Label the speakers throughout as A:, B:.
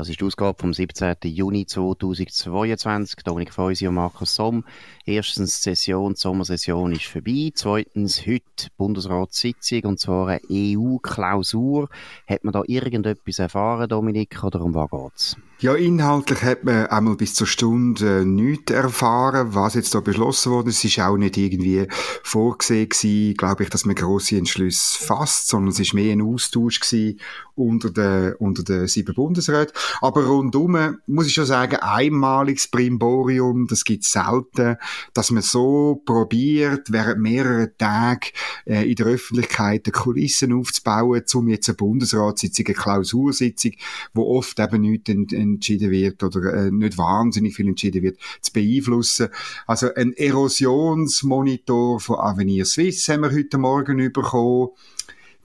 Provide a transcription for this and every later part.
A: Das ist die Ausgabe vom 17. Juni 2022. Dominik Feusi und Markus Somm. Erstens, die Session, die Sommersession ist vorbei. Zweitens, heute Bundesratssitzung, und zwar eine EU-Klausur. Hat man da irgendetwas erfahren, Dominik, oder um was geht's?
B: Ja, inhaltlich hat man einmal bis zur Stunde äh, nichts erfahren, was jetzt da beschlossen wurde. Es ist auch nicht irgendwie vorgesehen glaube ich, dass man grosse Entschlüsse fasst, sondern es ist mehr ein Austausch gewesen unter den, unter den sieben Bundesräten. Aber rundum muss ich schon sagen, einmaliges Brimborium, das gibt es selten, dass man so probiert, während mehrerer Tage äh, in der Öffentlichkeit die Kulissen aufzubauen, um jetzt eine Bundesratssitzung, eine Klausursitzung, wo oft eben nichts entschieden wird oder äh, nicht wahnsinnig viel entschieden wird, zu beeinflussen. Also ein Erosionsmonitor von Avenir Suisse haben wir heute Morgen bekommen.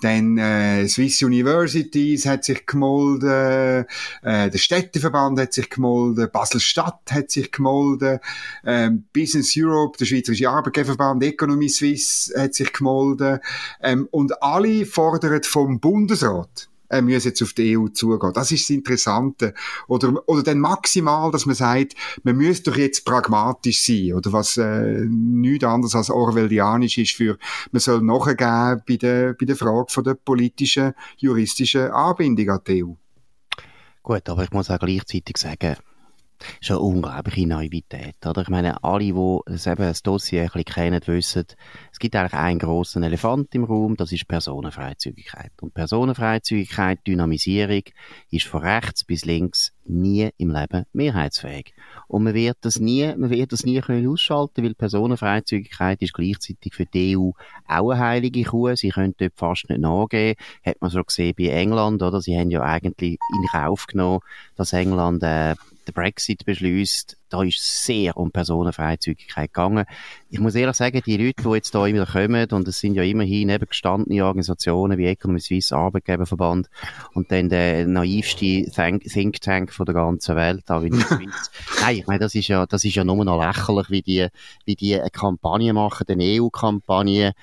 B: Dann äh, Swiss Universities hat sich gemolden, äh, der Städteverband hat sich gemolden, Basel-Stadt hat sich gemolden, äh, Business Europe, der Schweizerische Arbeitgeberverband, Economy Suisse hat sich gemolden ähm, und alle fordern vom Bundesrat äh, müssen jetzt auf die EU zugehen. Das ist das Interessante. Oder, oder dann maximal, dass man sagt, man müsste doch jetzt pragmatisch sein. Oder was äh, nichts anderes als orwellianisch ist für, man soll nachgeben bei der, bei der Frage von der politischen, juristischen Anbindung an die EU.
A: Gut, aber ich muss auch gleichzeitig sagen, schon eine unglaubliche Naivität, oder? Ich meine, alle, die das, Dossier ein bisschen kennen, wissen, es gibt eigentlich einen grossen Elefant im Raum, das ist Personenfreizügigkeit. Und Personenfreizügigkeit, Dynamisierung, ist von rechts bis links nie im Leben mehrheitsfähig. Und man wird das nie, man wird das nie können ausschalten, weil Personenfreizügigkeit ist gleichzeitig für die EU auch eine heilige Kuh. Sie können dort fast nicht nachgehen. Hat man so gesehen bei England, oder? Sie haben ja eigentlich in Kauf genommen, dass England, äh, den Brexit beschließt, da ist sehr um Personenfreizügigkeit gegangen. Ich muss ehrlich sagen, die Leute, die jetzt da immer kommen, und es sind ja immerhin eben gestandene Organisationen wie Economy Suisse, Arbeitgeberverband und dann der naivste Think Tank von der ganzen Welt, da die Schweiz. Nein, ich meine, das ist ja, das ist ja nur noch lächerlich, wie die, wie die eine Kampagne machen, eine EU-Kampagne,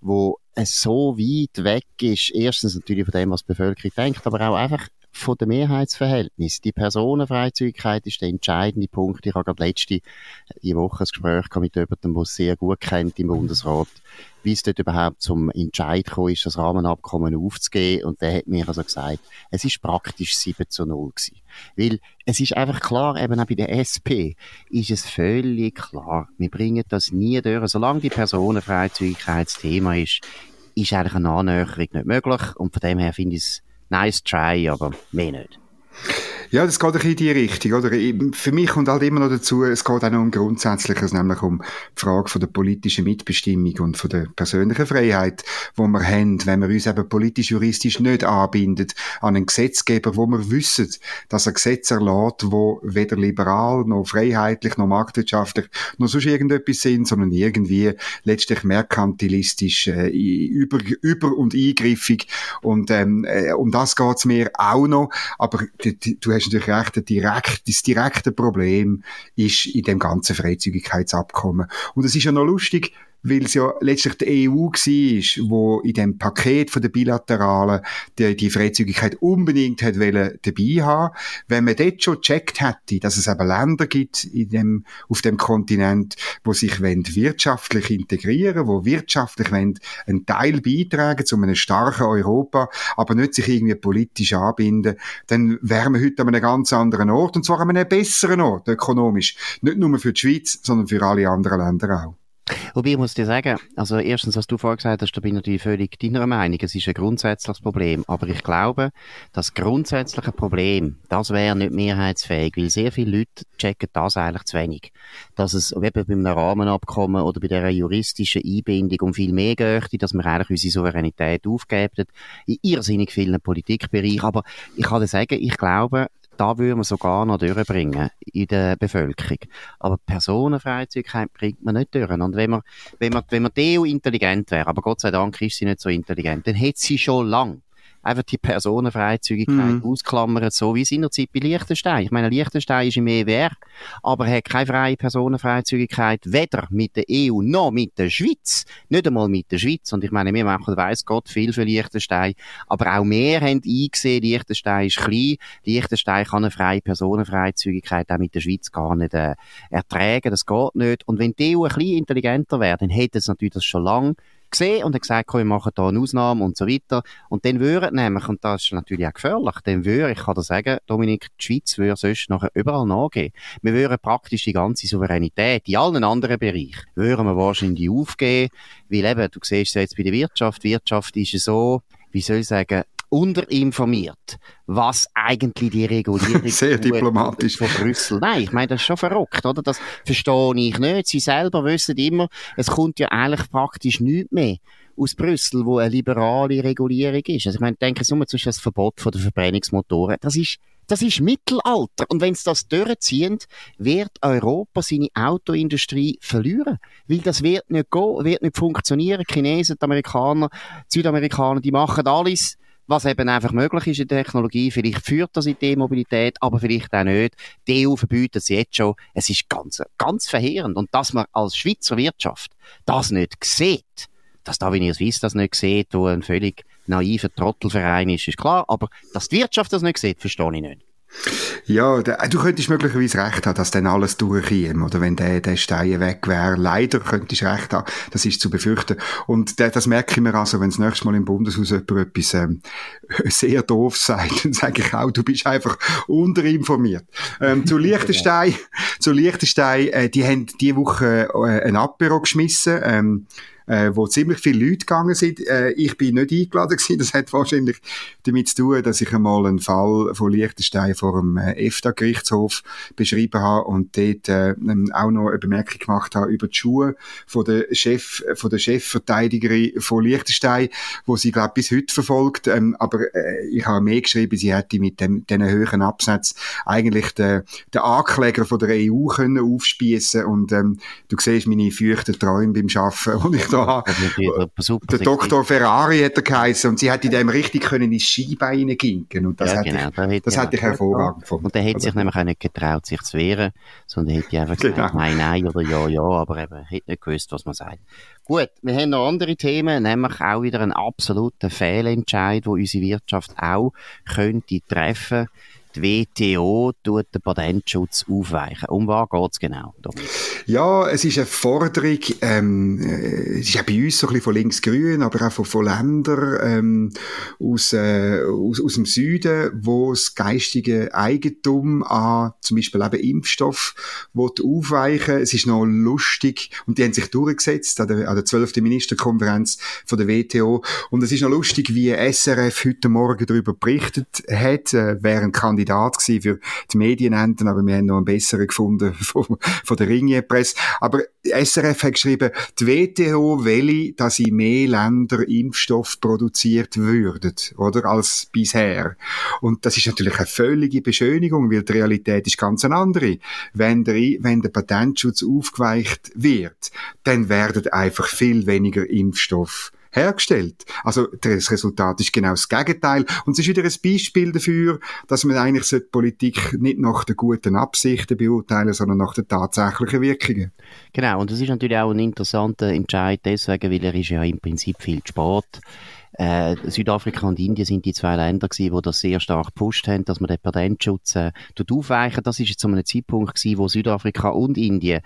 A: wo es so weit weg ist, erstens natürlich von dem, was die Bevölkerung denkt, aber auch einfach von dem Mehrheitsverhältnis. Die Personenfreizügigkeit ist der entscheidende Punkt. Ich habe gerade letzte die Woche ein Gespräch mit jemandem, der es sehr gut kennt im Bundesrat, wie es dort überhaupt zum Entscheid gekommen ist, das Rahmenabkommen aufzugeben. Und der hat mir also gesagt, es ist praktisch 7 zu 0 gewesen. Weil es ist einfach klar, eben auch bei der SP ist es völlig klar, wir bringen das nie durch. Solange die Personenfreizügigkeit das Thema ist, ist eigentlich eine Annäherung nicht möglich. Und von dem her finde ich es nice try, aber mehr nicht.
B: Ja, das geht ein in die Richtung, oder? Für mich kommt halt immer noch dazu, es geht auch noch um Grundsätzliches, nämlich um die Frage von der politischen Mitbestimmung und von der persönlichen Freiheit, wo wir haben, wenn wir uns eben politisch-juristisch nicht anbindet an einen Gesetzgeber, wo wir wissen, dass er Gesetz erlässt, wo weder liberal, noch freiheitlich, noch marktwirtschaftlich, noch sonst irgendetwas sind, sondern irgendwie letztlich merkantilistisch, äh, über, über und eingriffig. Und ähm, äh, um das geht's mir auch noch. Aber du hast hast natürlich recht, direkt, das direkte Problem ist in dem ganzen Freizügigkeitsabkommen. Und es ist ja noch lustig, weil es ja letztlich die EU war, wo in dem Paket von der Bilateralen die, die Freizügigkeit unbedingt hat wollen, dabei haben. Wenn man dort schon gecheckt hätte, dass es eben Länder gibt in dem, auf dem Kontinent, wo sich wirtschaftlich integrieren wo wirtschaftlich einen Teil beitragen zu einem starken Europa, aber nicht sich irgendwie politisch anbinden, dann wären wir heute an einem ganz anderen Ort, und zwar an einem besseren Ort, ökonomisch. Nicht nur für die Schweiz, sondern für alle anderen Länder auch.
A: Wobei, ich muss dir sagen, also erstens, was du vorhin gesagt hast, da bin ich natürlich völlig deiner Meinung. Es ist ein grundsätzliches Problem. Aber ich glaube, das grundsätzliche Problem, das wäre nicht mehrheitsfähig, weil sehr viele Leute checken das eigentlich zu wenig. Dass es eben bei einem Rahmenabkommen oder bei dieser juristischen Einbindung um viel mehr geht, dass wir eigentlich unsere Souveränität aufgeben, in irrsinnig vielen Politikbereichen. Aber ich kann dir sagen, ich glaube, da würden wir sogar noch durchbringen in der Bevölkerung. Aber Personenfreizügigkeit bringt man nicht durch. Und wenn man, wenn man, wenn man EU intelligent wäre, aber Gott sei Dank ist sie nicht so intelligent, dann hätte sie schon lang einfach die Personenfreizügigkeit mhm. ausklammert, so wie seinerzeit bei Liechtenstein. Ich meine, Liechtenstein ist im EWR, aber hat keine freie Personenfreizügigkeit, weder mit der EU noch mit der Schweiz. Nicht einmal mit der Schweiz. Und ich meine, wir machen, weiss Gott, viel für Liechtenstein. Aber auch wir haben eingesehen, Liechtenstein ist klein. Liechtenstein kann eine freie Personenfreizügigkeit auch mit der Schweiz gar nicht äh, ertragen. Das geht nicht. Und wenn die EU ein bisschen intelligenter wäre, dann hätte es natürlich das schon lange gesehen und hat gesagt, komm, wir machen da eine Ausnahme und so weiter. Und dann würden nämlich, und das ist natürlich auch gefährlich, dann würde, ich kann dir sagen, Dominik, die Schweiz würde sonst nachher überall nachgehen. Wir würden praktisch die ganze Souveränität in allen anderen Bereichen, würden wir wahrscheinlich aufgeben, weil eben, du siehst es jetzt bei der Wirtschaft, Wirtschaft ist so, wie soll ich sagen, unterinformiert, was eigentlich die Regulierung
B: Sehr diplomatisch.
A: von Brüssel. Nein, ich meine, das ist schon verrückt, oder? Das verstehe ich nicht. Sie selber wissen immer, es kommt ja eigentlich praktisch nichts mehr aus Brüssel, wo eine liberale Regulierung ist. Also ich meine, denken Sie nur zum Beispiel das Verbot von der Verbrennungsmotoren. Das ist das ist Mittelalter. Und wenn sie das durchziehen, wird Europa seine Autoindustrie verlieren. Weil das wird nicht gehen, wird nicht funktionieren. Die Chinesen, die Amerikaner, die Südamerikaner, die machen alles was eben einfach möglich ist in der Technologie. Vielleicht führt das in die Mobilität, aber vielleicht auch nicht. Die EU verbietet es jetzt schon. Es ist ganz, ganz verheerend. Und dass man als Schweizer Wirtschaft das nicht sieht, dass da, wie ihr es wisst, das nicht sieht, wo ein völlig naiver Trottelverein ist, ist klar. Aber dass die Wirtschaft das nicht sieht, verstehe ich nicht.
B: Ja, du könntest möglicherweise recht haben, dass dann alles durchkäme, oder wenn der, der Stein weg wäre. Leider könntest du recht haben, das ist zu befürchten. Und das merke ich mir also, wenn das nächste Mal im Bundeshaus jemand etwas ähm, sehr doof sagt, dann sage ich auch, du bist einfach unterinformiert. Ähm, zu Liechtenstein, zu Liechtenstein, äh, die haben diese Woche äh, ein Apero geschmissen, ähm, äh, wo ziemlich viele Leute gegangen sind. Äh, ich bin nicht eingeladen gewesen. Das hat wahrscheinlich damit zu tun, dass ich einmal einen Fall von Liechtenstein vor dem äh, EFTA-Gerichtshof beschrieben habe und dort äh, auch noch eine Bemerkung gemacht habe über die Schuhe von der Chef, von der Chefverteidigerin von Liechtenstein, wo sie, glaube bis heute verfolgt. Ähm, aber äh, ich habe mehr geschrieben, sie hätte mit dem, diesen höheren Absatz eigentlich den, den Ankläger von der EU können aufspießen und ähm, du siehst meine feuchten Träume beim Arbeiten und ich da Der Dr. Ferrari hat er geheißen und sie hat in dem richtig können ins Skibein ginken und das ja, genau, hätte ich, das hätte ich hervorragend
A: gefunden. Und er hätte sich nämlich auch nicht getraut, sich zu wehren, sondern hätte einfach gesagt, genau. nein, nein oder ja, ja, aber eben, hätte nicht gewusst, was man sagt. Gut, wir haben noch andere Themen, nämlich auch wieder einen absoluten Fehlentscheid, wo unsere Wirtschaft auch könnte treffen die WTO tut den Patentschutz aufweichen. Um was geht es genau?
B: Ja, es ist eine Forderung, ähm, äh, es ist auch bei uns so ein bisschen von links-grün, aber auch von, von Ländern ähm, aus, äh, aus, aus dem Süden, wo das geistige Eigentum an zum Beispiel eben Impfstoff aufweichen Es ist noch lustig und die haben sich durchgesetzt an der, an der 12. Ministerkonferenz von der WTO und es ist noch lustig, wie SRF heute Morgen darüber berichtet hat, äh, während Kandidat Kandidat gewesen für die Medienenden, aber wir haben noch einen besseren gefunden von, von der Ringier-Presse. Aber SRF hat geschrieben, die WTO will, dass in mehr Länder Impfstoff produziert würden, oder, als bisher. Und das ist natürlich eine völlige Beschönigung, weil die Realität ist ganz eine andere. Wenn der, wenn der Patentschutz aufgeweicht wird, dann werden einfach viel weniger Impfstoff hergestellt. Also das Resultat ist genau das Gegenteil. Und es ist wieder ein Beispiel dafür, dass man eigentlich die Politik nicht nach den guten Absichten beurteilen, sondern nach den tatsächlichen Wirkungen.
A: Genau, und das ist natürlich auch ein interessanter Entscheid deswegen, weil er ist ja im Prinzip viel Sport. Äh, Südafrika und Indien sind die zwei Länder gewesen, die das sehr stark gepusht haben, dass man den Patentschutz äh, aufweichen. Das jetzt zu einem Zeitpunkt gewesen, wo Südafrika und Indien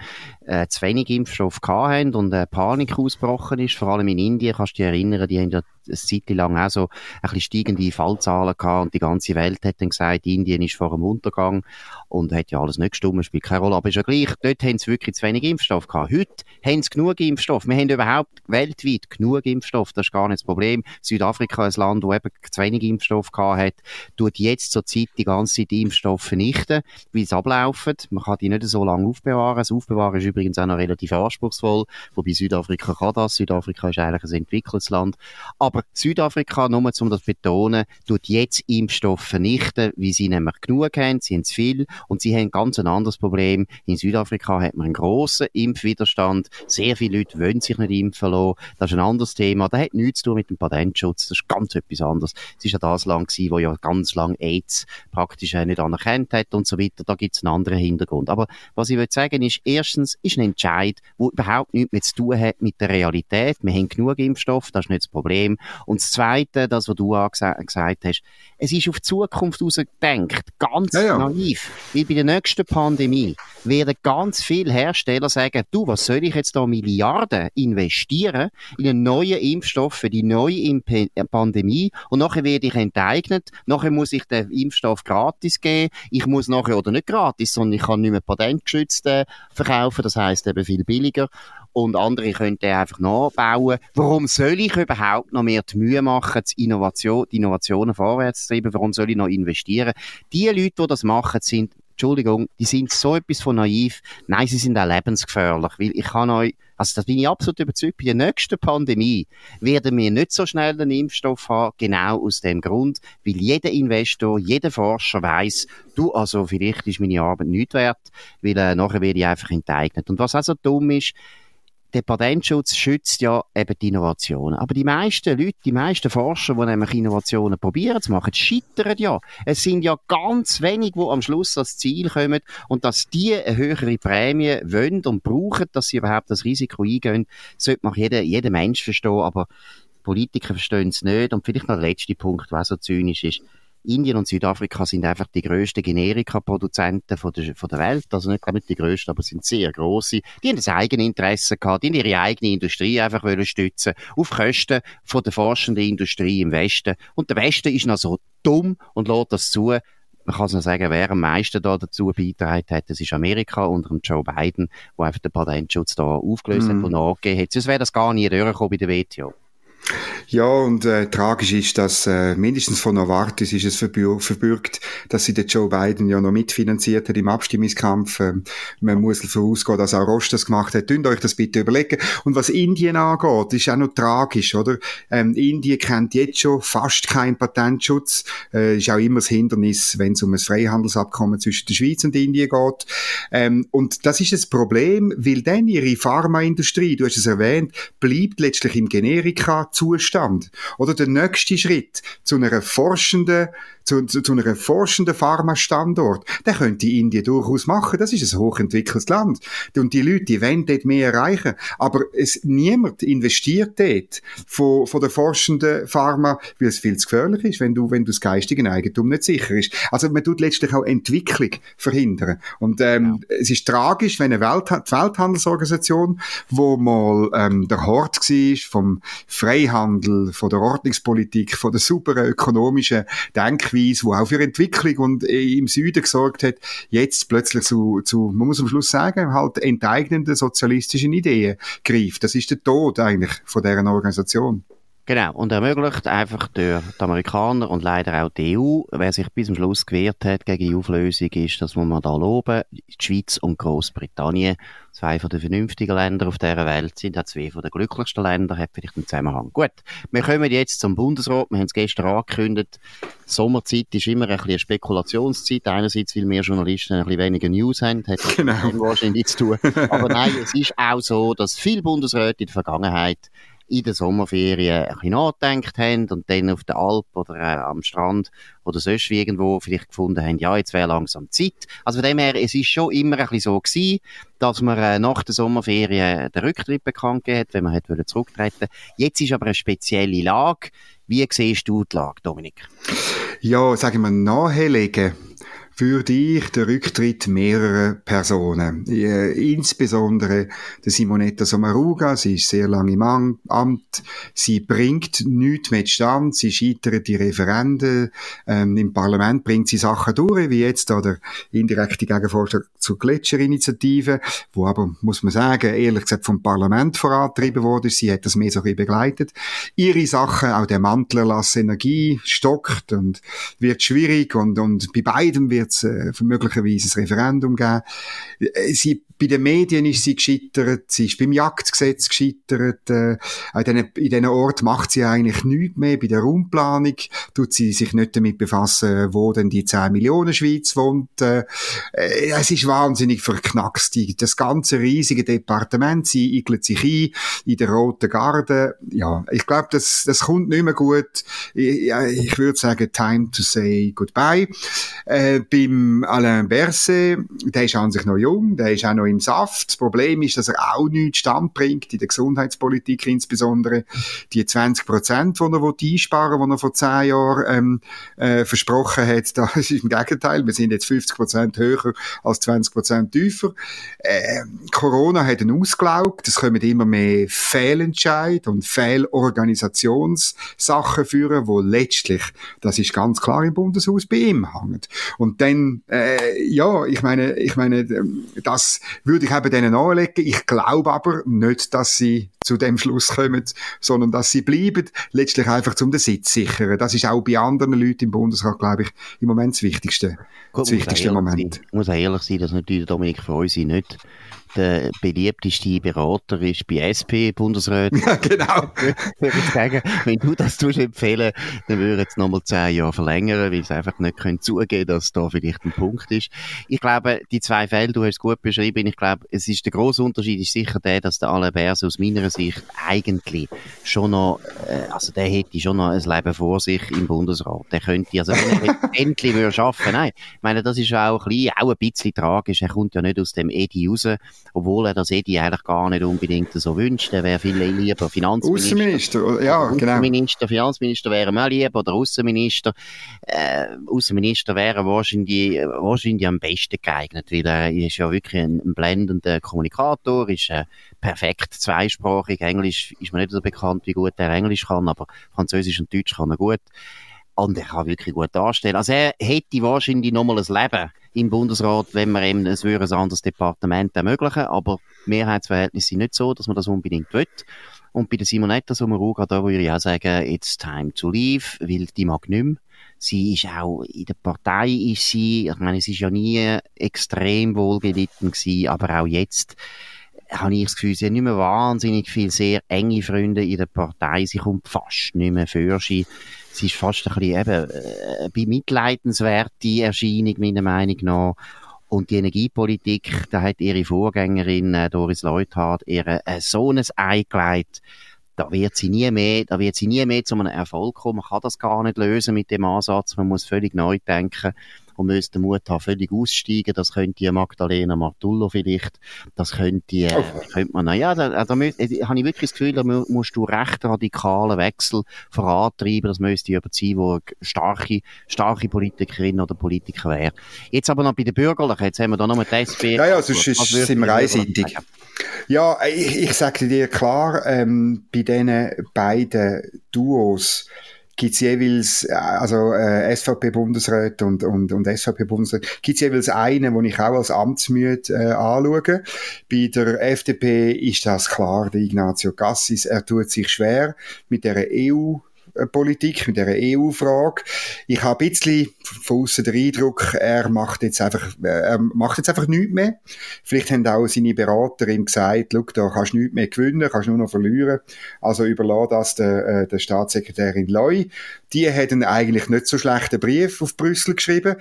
A: äh, zu wenig Impfstoff hatten und äh, Panik ausgebrochen ist. Vor allem in Indien, kannst du dich erinnern, die haben ja eine Zeit lang auch so ein bisschen steigende Fallzahlen gehabt und die ganze Welt hat dann gesagt, Indien ist vor dem Untergang und hat ja alles nicht gestimmt, spielt keine Rolle, aber ist ja gleich, dort haben sie wirklich zu wenig Impfstoff gehabt. Heute haben sie genug Impfstoff. Wir haben überhaupt weltweit genug Impfstoff, das ist gar nicht das Problem. Südafrika, ein Land, wo eben zu wenig Impfstoff gehabt hat, tut jetzt zur Zeit die ganze Zeit Impfstoff vernichten, wie es ablaufen. Man kann die nicht so lange aufbewahren. Das Aufbewahren ist übrigens auch noch relativ anspruchsvoll, wobei Südafrika kann das. Südafrika ist eigentlich ein entwickeltes Land. Aber Südafrika, nur um das zu betonen, tut jetzt Impfstoff vernichten, wie sie nämlich genug haben. Sie haben zu viel und sie haben ganz ein anderes Problem. In Südafrika hat man einen grossen Impfwiderstand. Sehr viele Leute wollen sich nicht impfen lassen. Das ist ein anderes Thema. Das hat nichts zu tun mit dem Patentschutz, das ist ganz etwas anderes. Es ist ja das Land gewesen, wo ja ganz lang AIDS praktisch nicht anerkannt hat und so weiter. Da gibt es einen anderen Hintergrund. Aber was ich will sagen ist, erstens ist ein Entscheid, der überhaupt nichts mehr zu tun hat mit der Realität. Wir haben genug Impfstoff, das ist nicht das Problem. Und das Zweite, das, was du auch gesagt hast, es ist auf die Zukunft ausgedenkt, ganz ja, ja. naiv. Weil bei der nächsten Pandemie werden ganz viele Hersteller sagen, du, was soll ich jetzt da Milliarden investieren in einen neuen Impfstoff für die neue Imp äh, Pandemie und nachher werde ich enteignet, nachher muss ich den Impfstoff gratis geben, ich muss nachher, oder nicht gratis, sondern ich kann nicht mehr patentgeschützt verkaufen, das heißt eben viel billiger und andere können den einfach nachbauen. Warum soll ich überhaupt noch mehr die Mühe machen, die, Innovation, die Innovationen vorwärts zu treiben? Warum soll ich noch investieren? Die Leute, die das machen, sind Entschuldigung, die sind so etwas von naiv. Nein, sie sind auch lebensgefährlich, weil ich kann euch, also das bin ich absolut überzeugt, bei der nächsten Pandemie werden wir nicht so schnell den Impfstoff haben, genau aus dem Grund, weil jeder Investor, jeder Forscher weiß, du, also vielleicht ist meine Arbeit nicht wert, weil äh, nachher werde ich einfach enteignet. Und was also dumm ist, der Patentschutz schützt ja eben die Innovationen. Aber die meisten Leute, die meisten Forscher, die nämlich Innovationen probieren zu machen, scheitern ja. Es sind ja ganz wenig, die am Schluss ans Ziel kommen und dass die eine höhere Prämie wollen und brauchen, dass sie überhaupt das Risiko eingehen, sollte man jeder, jeder Mensch verstehen, aber Politiker verstehen es nicht. Und vielleicht noch der letzte Punkt, was so zynisch ist. Indien und Südafrika sind einfach die grössten Generika-Produzenten von der, von der Welt. Also nicht, nicht die grössten, aber sind sehr grosse. Die haben das eigene Interesse gehabt, die haben ihre eigene Industrie einfach wollen stützen, auf Kosten von der forschenden Industrie im Westen. Und der Westen ist noch so dumm und lässt das zu, man kann es noch sagen, wer am meisten da dazu beigetragen hat, das ist Amerika unter dem Joe Biden, der einfach den Patentschutz da aufgelöst mm. hat und nachgegeben hat. Sonst wäre das gar nie durchgekommen bei der WTO.
B: Ja, und äh, tragisch ist, dass äh, mindestens von Novartis ist es verbür verbürgt, dass sie den Joe Biden ja noch mitfinanziert hat im Abstimmungskampf. Ähm, man muss davon ausgehen, dass auch Roche das gemacht hat. Tünt euch das bitte überlegen. Und was Indien angeht, ist auch noch tragisch, oder? Ähm, Indien kennt jetzt schon fast keinen Patentschutz. Äh, ist auch immer das Hindernis, wenn es um ein Freihandelsabkommen zwischen der Schweiz und Indien geht. Ähm, und das ist das Problem, weil dann ihre Pharmaindustrie, du hast es erwähnt, bleibt letztlich im Generika Zustand. Oder der nächste Schritt zu einer forschenden zu, zu, zu einem forschenden Pharmastandort, der könnte Indien durchaus machen. Das ist ein hochentwickeltes Land. Und die Leute, die wollen dort mehr erreichen. Aber es, niemand investiert dort von, von der forschenden Pharma, weil es viel zu gefährlich ist, wenn du, wenn du das geistige Eigentum nicht sicher ist. Also man tut letztlich auch Entwicklung verhindern. Und ähm, ja. es ist tragisch, wenn eine Welt, die Welthandelsorganisation, wo mal ähm, der Hort war vom Freihandel, von der Ordnungspolitik, von der super ökonomischen Denkweise, Denkweise, die auch für Entwicklung und äh, im Süden gesorgt hat, jetzt plötzlich zu, zu, man muss am Schluss sagen, halt enteignenden sozialistischen Ideen greift. Das ist der Tod eigentlich von deren Organisation.
A: Genau, und ermöglicht einfach durch die Amerikaner und leider auch die EU, wer sich bis zum Schluss gewehrt hat gegen die Auflösung, ist, das muss man da loben, die Schweiz und Großbritannien, zwei von den vernünftigen Ländern auf dieser Welt, sind auch zwei von den glücklichsten Ländern, hat vielleicht einen Zusammenhang. Gut, wir kommen jetzt zum Bundesrat, wir haben es gestern angekündigt, Sommerzeit ist immer ein bisschen eine Spekulationszeit, einerseits, weil wir Journalisten ein bisschen weniger News haben, hat genau. wahrscheinlich zu tun, aber nein, es ist auch so, dass viele Bundesräte in der Vergangenheit in der Sommerferien ein bisschen nachgedacht haben und dann auf der Alp oder äh, am Strand oder sonst irgendwo vielleicht gefunden haben, ja, jetzt wäre langsam Zeit. Also von dem her, es ist schon immer ein bisschen so gewesen, dass man äh, nach der Sommerferien den Rücktritt bekannt gegeben hat, wenn man hat zurücktreten Jetzt ist aber eine spezielle Lage. Wie siehst du die Lage, Dominik?
B: Ja, sagen wir nahelegen würde ich den Rücktritt mehrerer Personen, äh, insbesondere der Simonetta Sommaruga, sie ist sehr lange im Amt, sie bringt nichts mehr zustande, sie scheitert die Referenden, ähm, im Parlament bringt sie Sachen durch, wie jetzt da der indirekte Gegenvorschlag zur Gletscherinitiative, wo aber, muss man sagen, ehrlich gesagt vom Parlament vorantrieben wurde, sie hat das mehr so ein begleitet. Ihre Sachen, auch der Mantelerlass Energie, stockt und wird schwierig und, und bei beidem wird wird es äh, möglicherweise ein Referendum geben. Äh, sie, bei den Medien ist sie gescheitert, sie ist beim Jagdgesetz gescheitert, äh, in diesen, Ort macht sie eigentlich nichts mehr. Bei der Raumplanung tut sie sich nicht damit befassen, wo denn die 10 Millionen Schweiz wohnt. Äh, äh, es ist wahnsinnig verknackst. Das ganze riesige Departement, sie igelt sich ein in der Roten Garde. Ja, ich glaube, das, das kommt nicht mehr gut. Ich, ich würde sagen, time to say goodbye. Äh, beim Alain Berset, der ist an sich noch jung, der ist auch noch im Saft. Das Problem ist, dass er auch nichts Stand bringt, in der Gesundheitspolitik insbesondere. Die 20 Prozent, die er einsparen will, die er vor zehn Jahren ähm, äh, versprochen hat, das ist im Gegenteil. Wir sind jetzt 50 Prozent höher als 20 Prozent tiefer. Äh, Corona hat ihn ausgelaugt. Es kommen immer mehr Fehlentscheid und Fehlorganisationssachen führen, wo letztlich, das ist ganz klar im Bundeshaus, bei ihm hängen. Und dann, äh, ja, ich meine, ich meine, ähm, das würde ich eben denen anlegen. Ich glaube aber nicht, dass sie zu dem Schluss kommen, sondern dass sie bleiben, letztlich einfach zum den Sitz sichern. Das ist auch bei anderen Leuten im Bundesrat, glaube ich, im Moment das Wichtigste. Gut, das wichtigste Moment.
A: Sein, muss auch ehrlich sein, dass natürlich Dominik Freusi nicht der beliebteste Berater ist bei SP-Bundesräten.
B: Ja, genau.
A: würde ich sagen, wenn du das tust empfehlen, dann würde es nochmal zehn Jahre verlängern, weil es einfach nicht können zugeben dass da vielleicht ein Punkt ist. Ich glaube, die zwei Fälle, du hast es gut beschrieben, ich glaube, es ist der große Unterschied ist sicher der, dass der Alain Berse aus meiner Sicht eigentlich schon noch, äh, also der hätte schon noch ein Leben vor sich im Bundesrat. Der könnte, also wenn er endlich würde schaffen, nein, ich meine, das ist auch ein bisschen, auch ein bisschen tragisch, er kommt ja nicht aus dem Edi raus, obwohl er das Edi eigentlich gar nicht unbedingt so wünscht. Er wäre viel lieber Finanzminister.
B: Außenminister, ja, genau.
A: Außenminister, Finanzminister wäre mir lieber, oder Außenminister. Äh, Außenminister wäre wahrscheinlich, wahrscheinlich am besten geeignet, weil er ist ja wirklich ein, ein blendender Kommunikator, ist äh, perfekt zweisprachig. Englisch ist mir nicht so bekannt, wie gut er Englisch kann, aber Französisch und Deutsch kann er gut. Und er kann wirklich gut darstellen. Also er hätte wahrscheinlich nochmal ein Leben im Bundesrat, wenn man es würde ein anderes Departement ermöglichen, aber Mehrheitsverhältnisse sind nicht so, dass man das unbedingt will. Und bei der Simonetta Sommaruga, da würde ich auch sagen, it's time to leave, weil die mag nicht mehr. Sie ist auch, in der Partei ist sie, ich meine, sie ist ja nie extrem wohlgelitten gewesen, aber auch jetzt, habe ich das Gefühl, sie hat nicht mehr wahnsinnig viele sehr enge Freunde in der Partei. Sie kommt fast nicht mehr für sie. Sie ist fast ein bisschen eben, äh, bemitleidenswerte Erscheinung, meiner Meinung nach. Und die Energiepolitik, da hat ihre Vorgängerin äh, Doris Leuthard ihr äh, so ein Ei gelegt, da wird sie nie mehr, da wird sie nie mehr zu einem Erfolg kommen. Man kann das gar nicht lösen mit dem Ansatz. Man muss völlig neu denken und müsste den Mut haben, völlig aussteigen. Das könnte Magdalena Martullo vielleicht. Das könnte, äh, könnte man, ja, da, da, da äh, habe ich wirklich das Gefühl, da musst du recht radikalen Wechsel vorantreiben. Das müsste jemand sein, der starke, starke Politikerin oder Politiker wäre. Jetzt aber noch bei den Bürgerlichen. Jetzt haben wir da noch mit SP.
B: Ja, ja, sonst ist, sind wir einseitig. Ja, ich, ich sage dir klar, ähm, bei diesen beiden Duos, gibt's jeweils, äh, also äh, SVP-Bundesrat und, und, und SVP-Bundesrat, gibt's jeweils einen, den ich auch als amtsmüde äh, anschaue. Bei der FDP ist das klar, der Ignazio Cassis, er tut sich schwer mit der EU Politik, mit der EU-Frage. Ich habe ein bisschen von außen den Eindruck, er macht jetzt einfach, er macht jetzt einfach nichts mehr. Vielleicht haben auch seine Berater ihm gesagt, schau, da kannst du nichts mehr gewinnen, kannst nur noch verlieren. Also überlass das der, äh, der Staatssekretärin Loy. Die hat einen eigentlich nicht so schlechten Brief auf Brüssel geschrieben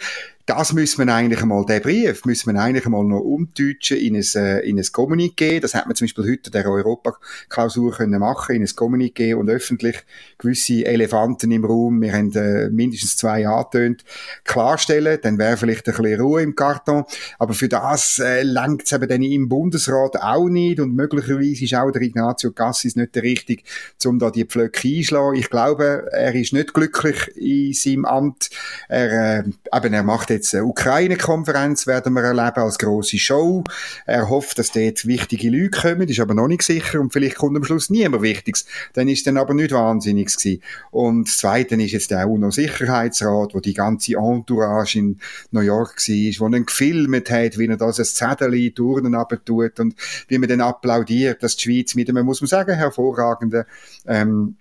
B: das müssen wir eigentlich einmal, den Brief, müssen wir eigentlich einmal noch umdeutschen in ein, äh, in ein Kommuniqué. Das hat man zum Beispiel heute der Europaklausur können machen, in ein Kommuniqué und öffentlich gewisse Elefanten im Raum, wir haben äh, mindestens zwei angetönt, klarstellen, dann wäre vielleicht ein bisschen Ruhe im Karton. Aber für das äh, lenkt es eben dann im Bundesrat auch nicht und möglicherweise ist auch der Ignazio Cassis nicht der Richtige, um da die Pflöcke einschlagen. Ich glaube, er ist nicht glücklich in seinem Amt. Er, äh, eben, er macht jetzt eine Ukraine-Konferenz werden wir erleben als große Show. Er hofft, dass dort wichtige Leute kommen, ist aber noch nicht sicher und vielleicht kommt am Schluss niemand Wichtiges. Dann ist dann aber nicht wahnsinnig gewesen. Und das Zweite ist jetzt der UNO-Sicherheitsrat, wo die ganze Entourage in New York war, wo dann gefilmt hat, wie er das ein Zettel Turnen tut und wie man dann applaudiert, dass die Schweiz mit einem, muss man sagen, hervorragenden ähm,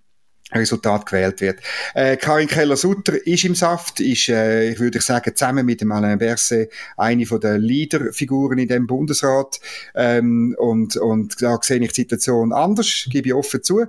B: Resultat gewählt wird. Äh, Karin Keller-Sutter ist im Saft, ist, äh, ich würde sagen, zusammen mit dem Alain Berset eine von der Leaderfiguren in dem Bundesrat. Ähm, und, und da sehe ich die Situation anders, gebe ich offen zu.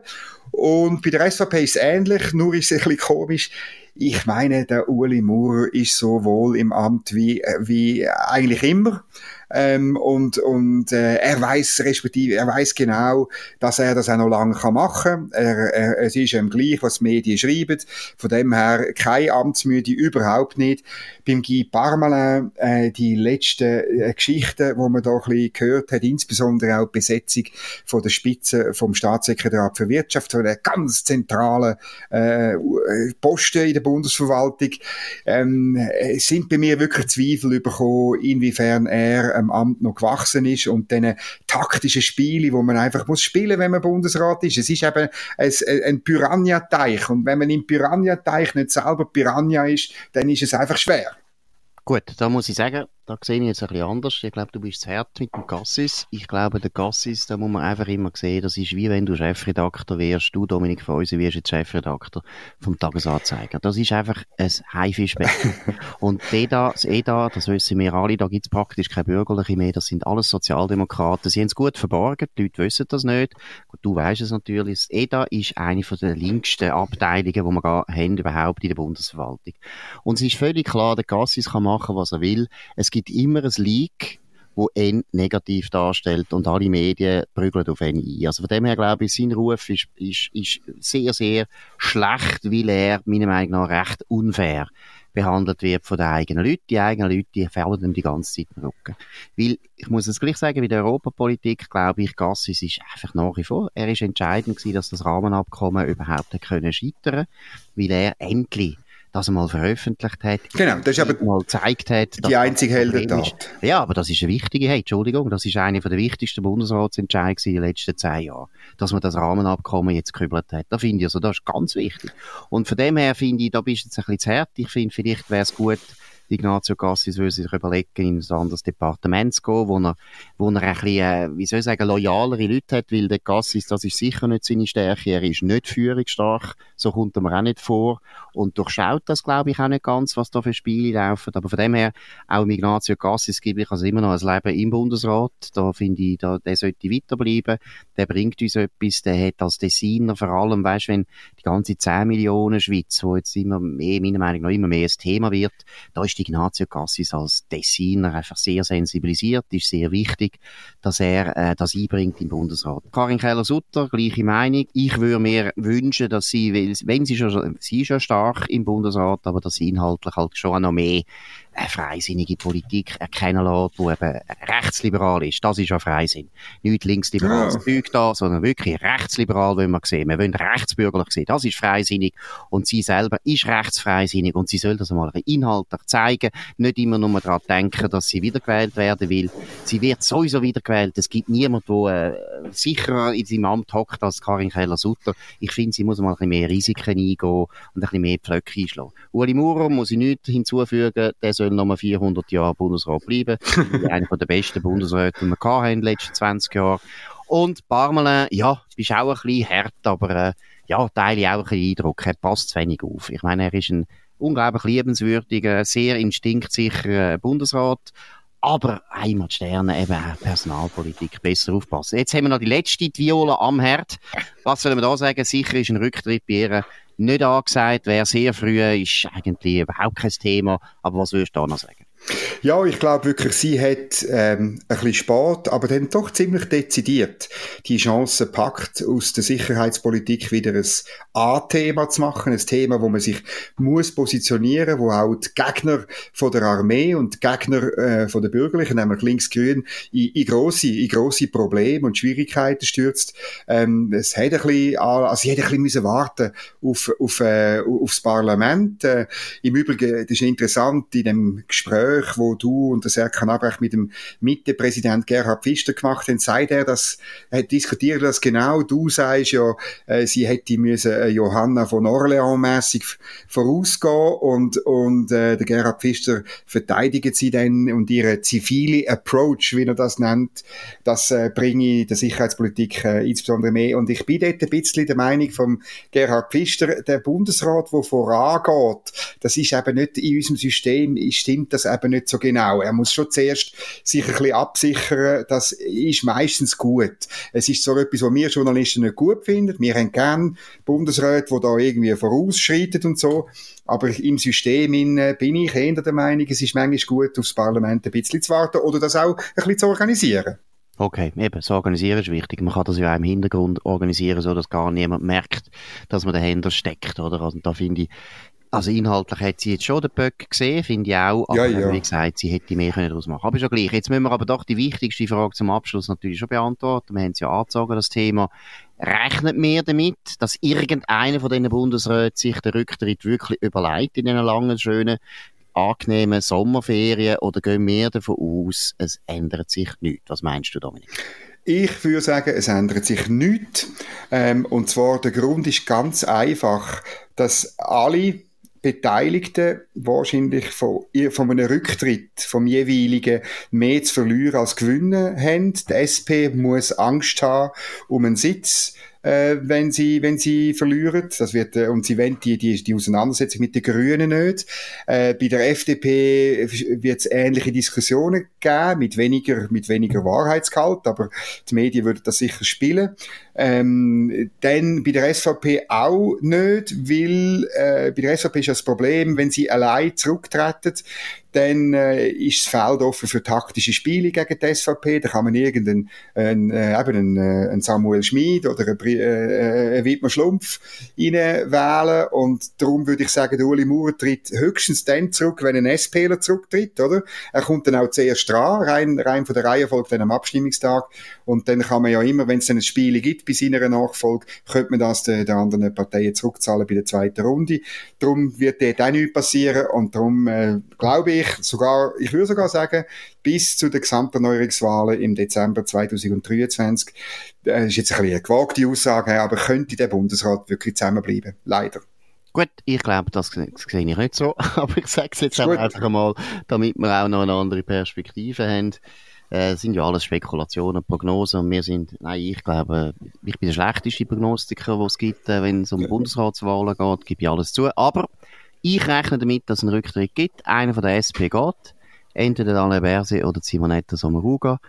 B: Und bei der SVP ist es ähnlich, nur ist es ein bisschen komisch. Ich meine, der Uli Maurer ist so wohl im Amt wie, wie eigentlich immer. Ähm, und und äh, er weiß respektive, er weiß genau, dass er das auch noch lange kann machen kann. Er, er, es ist ihm gleich, was die Medien schreiben. Von dem her keine Amtsmüde, überhaupt nicht. Beim Guy Parmelin, äh, die letzten äh, Geschichten, wo man da ein bisschen gehört hat, insbesondere auch die Besetzung von der Spitze vom Staatssekretariat für Wirtschaft, von der ganz zentralen äh, Posten in der Bundesverwaltung, ähm, sind bei mir wirklich Zweifel bekommen, inwiefern er ähm, Amt noch gewachsen ist und diese taktischen Spiele, wo man einfach muss spielen, wenn man Bundesrat ist. Es ist eben ein, ein Piranha-Teich und wenn man im Piranha-Teich nicht selber Piranha ist, dann ist es einfach schwer.
A: Gut, da muss ich sagen, da sehe ich jetzt ein bisschen anders. Ich glaube, du bist zu hart mit dem Cassis. Ich glaube, der Cassis, da muss man einfach immer sehen, das ist wie wenn du Chefredakteur wärst. Du, Dominik Feusi, wirst jetzt Chefredakteur vom Tagesanzeiger. Das ist einfach ein Haifischbecken. Und das EDA, das EDA, das wissen wir alle, da gibt es praktisch keine Bürgerliche mehr. Das sind alles Sozialdemokraten. Sie haben es gut verborgen. Die Leute wissen das nicht. Gut, du weißt es natürlich. Das EDA ist eine von der linksten Abteilungen, die wir haben überhaupt in der Bundesverwaltung. Und es ist völlig klar, der Cassis kann machen, was er will. Es gibt immer ein Leak, wo ihn negativ darstellt und alle Medien prügeln auf ihn ein. Also von dem her glaube ich, sein Ruf ist, ist, ist sehr, sehr schlecht, weil er meiner Meinung nach recht unfair behandelt wird von den eigenen Leuten. Die eigenen Leute, die fällen ihm die ganze Zeit im Rücken. Weil, ich muss es gleich sagen, bei der Europapolitik, glaube ich, Gassis ist einfach nach wie vor, er ist entscheidend gewesen, dass das Rahmenabkommen überhaupt können scheitern, weil er endlich das einmal veröffentlicht hat.
B: Genau, das ist aber
A: mal gezeigt hat.
B: Die einzige Heldentat.
A: Ja, aber das ist eine wichtige, hey, Entschuldigung, das ist eine der wichtigsten Bundesratsentscheidungen in den letzten zehn Jahren, dass man das Rahmenabkommen jetzt gekübelt hat. Da finde ich, also, das ist ganz wichtig. Und von dem her finde ich, da bist du jetzt ein bisschen zu hart. Ich finde, vielleicht wäre es gut, Ignazio Cassis würde sich überlegen, in ein anderes Departement zu gehen, wo er, wo er ein bisschen, äh, wie soll ich sagen, loyalere Leute hat, weil der Cassis, das ist sicher nicht seine Stärke, er ist nicht führungsstark, so kommt er mir auch nicht vor und durchschaut das, glaube ich, auch nicht ganz, was da für Spiele laufen, aber von dem her, auch Ignazio Cassis gebe ich also immer noch ein Leben im Bundesrat, da finde ich, da, der sollte weiterbleiben, der bringt uns etwas, der hat als Designer vor allem, weißt, wenn die ganze 10 Millionen Schweiz, wo jetzt immer mehr, meiner Meinung nach immer mehr ein Thema wird, da ist Ignazio Cassis als Designer einfach sehr sensibilisiert, ist sehr wichtig, dass er äh, das einbringt im Bundesrat. Karin Keller-Sutter, gleiche Meinung. Ich würde mir wünschen, dass sie, wenn sie schon, sie ist ja stark im Bundesrat, aber dass sie inhaltlich halt schon noch mehr eine freisinnige Politik erkennen lässt, die eben rechtsliberal ist. Das ist ja Freisinn. Nicht linksliberales ja. Zeug da, sondern wirklich rechtsliberal wollen wir sehen. Wir wollen rechtsbürgerlich sehen. Das ist freisinnig. Und sie selber ist rechtsfreisinnig und sie soll das einmal inhaltlich zeigen. Nicht immer nur daran denken, dass sie wiedergewählt werden will. Sie wird sowieso wiedergewählt. Es gibt niemanden, der äh, sicherer in seinem Amt hockt als Karin Keller-Sutter. Ich finde, sie muss mal ein bisschen mehr Risiken eingehen und ein bisschen mehr Pflöcke einschlagen. Uli Maurer muss ich nichts hinzufügen. Der soll soll noch 400 Jahre Bundesrat bleiben. Einer der besten Bundesräte, die wir hatten in den letzten 20 Jahren. Und Parmelin, ja, bist auch ein bisschen hart, aber äh, ja, teile ich auch ein bisschen Eindruck. Er passt zu wenig auf. Ich meine, er ist ein unglaublich liebenswürdiger, sehr instinktsicherer Bundesrat. Aber einmal die Sterne, eben Personalpolitik, besser aufpassen. Jetzt haben wir noch die letzte, die Viola am Herd. Was sollen wir da sagen? Sicher ist ein Rücktritt bei ihr nicht angesagt. Wäre sehr früh, ist eigentlich überhaupt kein Thema. Aber was würdest du da noch sagen?
B: Ja, ich glaube wirklich, sie hat ähm, ein bisschen spät, aber dann doch ziemlich dezidiert die Chance packt, aus der Sicherheitspolitik wieder ein A-Thema zu machen, ein Thema, wo man sich muss positionieren, wo auch die Gegner von der Armee und die Gegner äh, von der Bürgerlichen, nämlich links-grün, in, in grosse, in grosse Probleme und Schwierigkeiten stürzt. Ähm, es hat ein bisschen, also sie hätte ein bisschen müssen warten auf, auf, äh, aufs Parlament. Äh, Im Übrigen, das ist interessant, in dem Gespräch Gespräch, wo du und der Serkan Abrecht mit dem Mitte-Präsident Gerhard Pfister gemacht haben, sagt er, dass, er diskutiert das genau. Du sagst ja, äh, sie hätte müssen äh, Johanna von Orleans mässig vorausgehen und, und äh, der Gerhard Pfister verteidigt sie dann und ihre zivile Approach, wie er das nennt, das äh, bringe der Sicherheitspolitik äh, insbesondere mehr. Und ich bin dort ein bisschen der Meinung vom Gerhard Pfister, der Bundesrat, der vorangeht, das ist eben nicht in unserem System, stimmt das eben nicht so genau. Er muss schon zuerst sich ein bisschen absichern, das ist meistens gut. Es ist so etwas, was wir Journalisten nicht gut finden. Wir haben gerne Bundesräte, die da irgendwie vorausschreiten und so. Aber im System in, bin ich eher der Meinung, es ist manchmal gut, aufs Parlament ein bisschen zu warten oder das auch ein bisschen zu organisieren.
A: Okay, eben, das Organisieren ist wichtig. Man kann das ja auch im Hintergrund organisieren, so dass gar niemand merkt, dass man dahinter steckt, oder? Also, da finde ich, also inhaltlich hat sie jetzt schon den Böck gesehen, finde ich auch. Aber ja, ja. wie gesagt, sie hätte mehr daraus machen Aber schon gleich. Jetzt müssen wir aber doch die wichtigste Frage zum Abschluss natürlich schon beantworten. Wir haben es ja angezogen, das Thema. Rechnet mehr damit, dass irgendeiner von diesen Bundesräten sich den Rücktritt wirklich überlegt in einer langen, schönen angenehmen Sommerferien oder gehen wir davon aus, es ändert sich nichts? Was meinst du, Dominik?
B: Ich würde sagen, es ändert sich nichts. Ähm, und zwar der Grund ist ganz einfach, dass alle Beteiligten wahrscheinlich von, von einem Rücktritt vom jeweiligen mehr zu verlieren als gewinnen haben. Die SP muss Angst haben um einen Sitz äh, wenn sie wenn sie verlieren. Das wird äh, und sie wollen die die die Auseinandersetzung mit den Grünen nicht. Äh, bei der FDP wird es ähnliche Diskussionen geben mit weniger mit weniger Wahrheitsgehalt, aber die Medien würden das sicher spielen. Ähm, dann bei der SVP auch nicht, weil äh, bei der SVP ist das Problem, wenn sie allein zurücktreten, dann äh, ist das Feld offen für taktische Spiele gegen die SVP. Da kann man irgendeinen einen, äh, eben einen, äh, einen Samuel Schmid oder einen, äh, einen Wittmer Schlumpf wählen und darum würde ich sagen, der Uli Maurer tritt höchstens dann zurück, wenn ein SPler zurücktritt, oder? Er kommt dann auch zuerst dran, rein, rein von der Reihe folgt dann am Abstimmungstag und dann kann man ja immer, wenn es dann ein Spiel gibt bei seiner Nachfolge, könnte man das den, den anderen Parteien zurückzahlen bei der zweiten Runde. Darum wird dort auch nichts passieren und darum äh, glaube ich, sogar, ich würde sogar sagen, bis zu den Gesamterneuerungswahlen im Dezember 2023, das ist jetzt ein bisschen eine gewagte Aussage, aber könnte der Bundesrat wirklich zusammenbleiben. Leider.
A: Gut, ich glaube, das, sehe ich nicht so, aber ich sage es jetzt einfach einmal, damit wir auch noch eine andere Perspektive haben. Äh, sind ja alles Spekulationen, Prognosen und wir sind, nein, ich glaube, ich bin der schlechteste Prognostiker, den es gibt, äh, wenn es um Bundesratswahlen geht, gebe ich alles zu. Aber ich rechne damit, dass es einen Rücktritt gibt. Einer von der SP geht. Entweder Alain Berset oder Simonetta Sommaruga.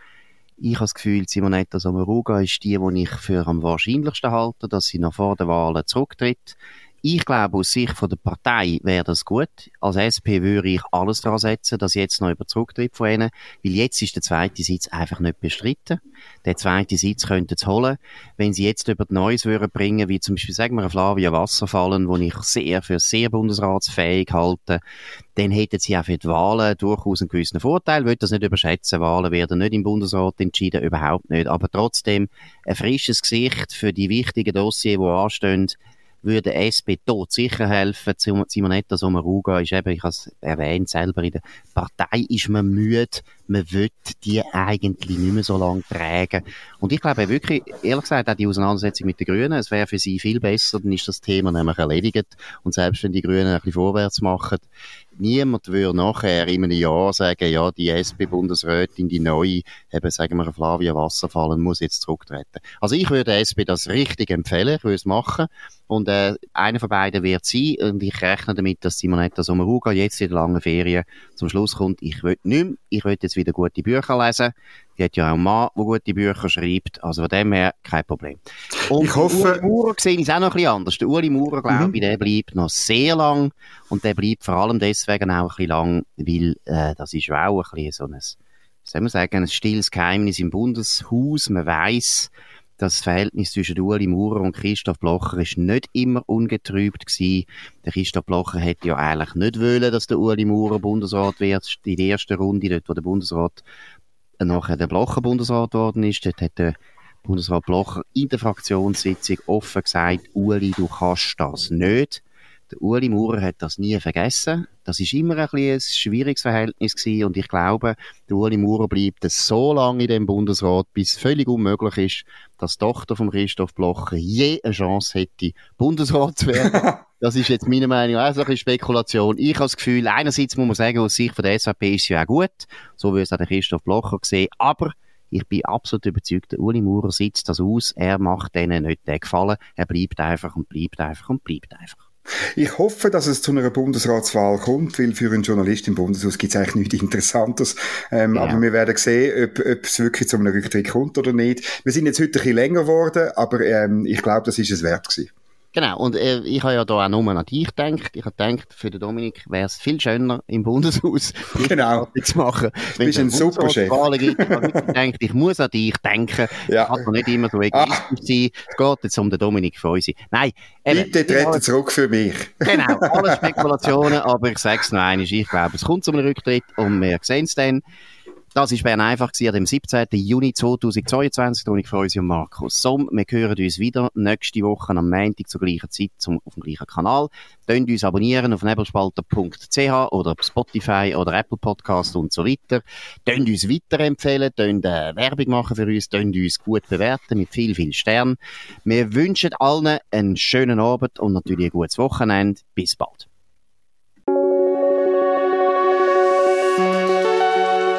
A: Ich habe das Gefühl, Simonetta Sommaruga ist die, die ich für am wahrscheinlichsten halte, dass sie noch vor der Wahlen zurücktritt. Ich glaube, aus Sicht von der Partei wäre das gut. Als SP würde ich alles daran setzen, dass jetzt noch über zurücktritt von ihnen, weil jetzt ist der zweite Sitz einfach nicht bestritten. Der zweite Sitz könnten sie holen. Wenn sie jetzt über Neues würden bringen, wie zum Beispiel, sagen wir, Flavia Wasserfallen, wo ich sehr für sehr bundesratsfähig halte, dann hätten sie auch für die Wahlen durchaus einen gewissen Vorteil. Ich will das nicht überschätzen. Wahlen werden nicht im Bundesrat entschieden, überhaupt nicht. Aber trotzdem ein frisches Gesicht für die wichtigen Dossiers, die anstehen, würde SP tot sicher helfen. Simonetta Sommaruga ist eben, ich habe es erwähnt, selber in der Partei ist man müde, man will die eigentlich nicht mehr so lange tragen. Und ich glaube wirklich, ehrlich gesagt, auch die Auseinandersetzung mit den Grünen, es wäre für sie viel besser, dann ist das Thema nämlich erledigt. Und selbst wenn die Grünen ein bisschen vorwärts machen, niemand würde nachher in einem Jahr sagen, ja, die SP-Bundesrätin, die neue, eben, sagen wir, Flavia Wasserfallen, muss jetzt zurücktreten. Also ich würde der SP das richtig empfehlen, ich würde es machen. Und äh, einer von beiden wird sein. Und ich rechne damit, dass Simonetta Sommaruga jetzt in der langen Ferien zum Schluss kommt, ich will nicht mehr, ich will jetzt wieder gute Bücher lesen. Die hat ja auch einen Mann, der gute Bücher schreibt. Also von dem her kein Problem. Und ich hoffe... Uli Maurer sehe ich es auch noch ein bisschen anders. Der Uli Maurer, glaube mhm. ich, der bleibt noch sehr lang. Und der bleibt vor allem deswegen auch ein bisschen lang, weil äh, das ist auch ein bisschen so ein, soll man sagen, ein stilles Geheimnis im Bundeshaus. Man weiß, das Verhältnis zwischen Uli Maurer und Christoph Blocher ist nicht immer ungetrübt gewesen. Der Christoph Blocher hätte ja eigentlich nicht wollen, dass der Uli Maurer Bundesrat wird. In der ersten Runde, dort wo der Bundesrat nachher der Blocher Bundesrat geworden ist, dort hat der Bundesrat Blocher in der Fraktionssitzung offen gesagt, Uli, du kannst das nicht. Der Uli Maurer hat das nie vergessen. Das ist immer ein, ein schwieriges Verhältnis gewesen und ich glaube, der Uli Maurer bleibt so lange in dem Bundesrat, bis völlig unmöglich ist, dass die Tochter von Christoph Blocher je eine Chance hätte, Bundesrat zu werden. Das ist jetzt meine Meinung, auch so eine Spekulation. Ich habe das Gefühl, einerseits muss man sagen, aus Sicht von der SVP ist es ja auch gut, so wie es auch der Christoph Blocher gesehen, aber ich bin absolut überzeugt, der Uli Maurer sitzt das aus, er macht denen nicht den Gefallen, er bleibt einfach und bleibt einfach und bleibt einfach.
B: Ich hoffe, dass es zu einer Bundesratswahl kommt, weil für einen Journalist im Bundeshaus gibt es eigentlich nichts Interessantes. Ähm, ja. Aber wir werden sehen, ob, ob es wirklich zu einem Rücktritt kommt oder nicht. Wir sind jetzt heute ein bisschen länger geworden, aber ähm, ich glaube, das ist es wert gewesen.
A: Genau, und äh, ich habe ja da auch nur an dich gedacht. Ich habe gedacht, für den Dominik wäre es viel schöner, im Bundeshaus
B: genau.
A: zu machen.
B: Du bist ein super Chef.
A: Gibt. Ich habe gedacht, ich muss an dich denken. Ja. Ich kann doch nicht immer so egoistisch ah. sein. Es geht jetzt um den Dominik uns. Nein.
B: Eben, Bitte trete zurück für mich.
A: Genau, alle Spekulationen, aber ich sage es noch einmal, ich glaube, es kommt zu einem Rücktritt und wir sehen es dann. Das war Bern einfach dem 17. Juni 2022. Und ich freue mich um Markus Somm. Wir hören uns wieder nächste Woche am Montag zur gleichen Zeit zum, auf dem gleichen Kanal. Könnt uns abonnieren auf nebelspalter.ch oder auf Spotify oder Apple Podcast und so weiter. Könnt uns weiterempfehlen, könnt äh, Werbung machen für uns, könnt uns gut bewerten mit viel, viel Sternen. Wir wünschen allen einen schönen Abend und natürlich ein gutes Wochenende. Bis bald.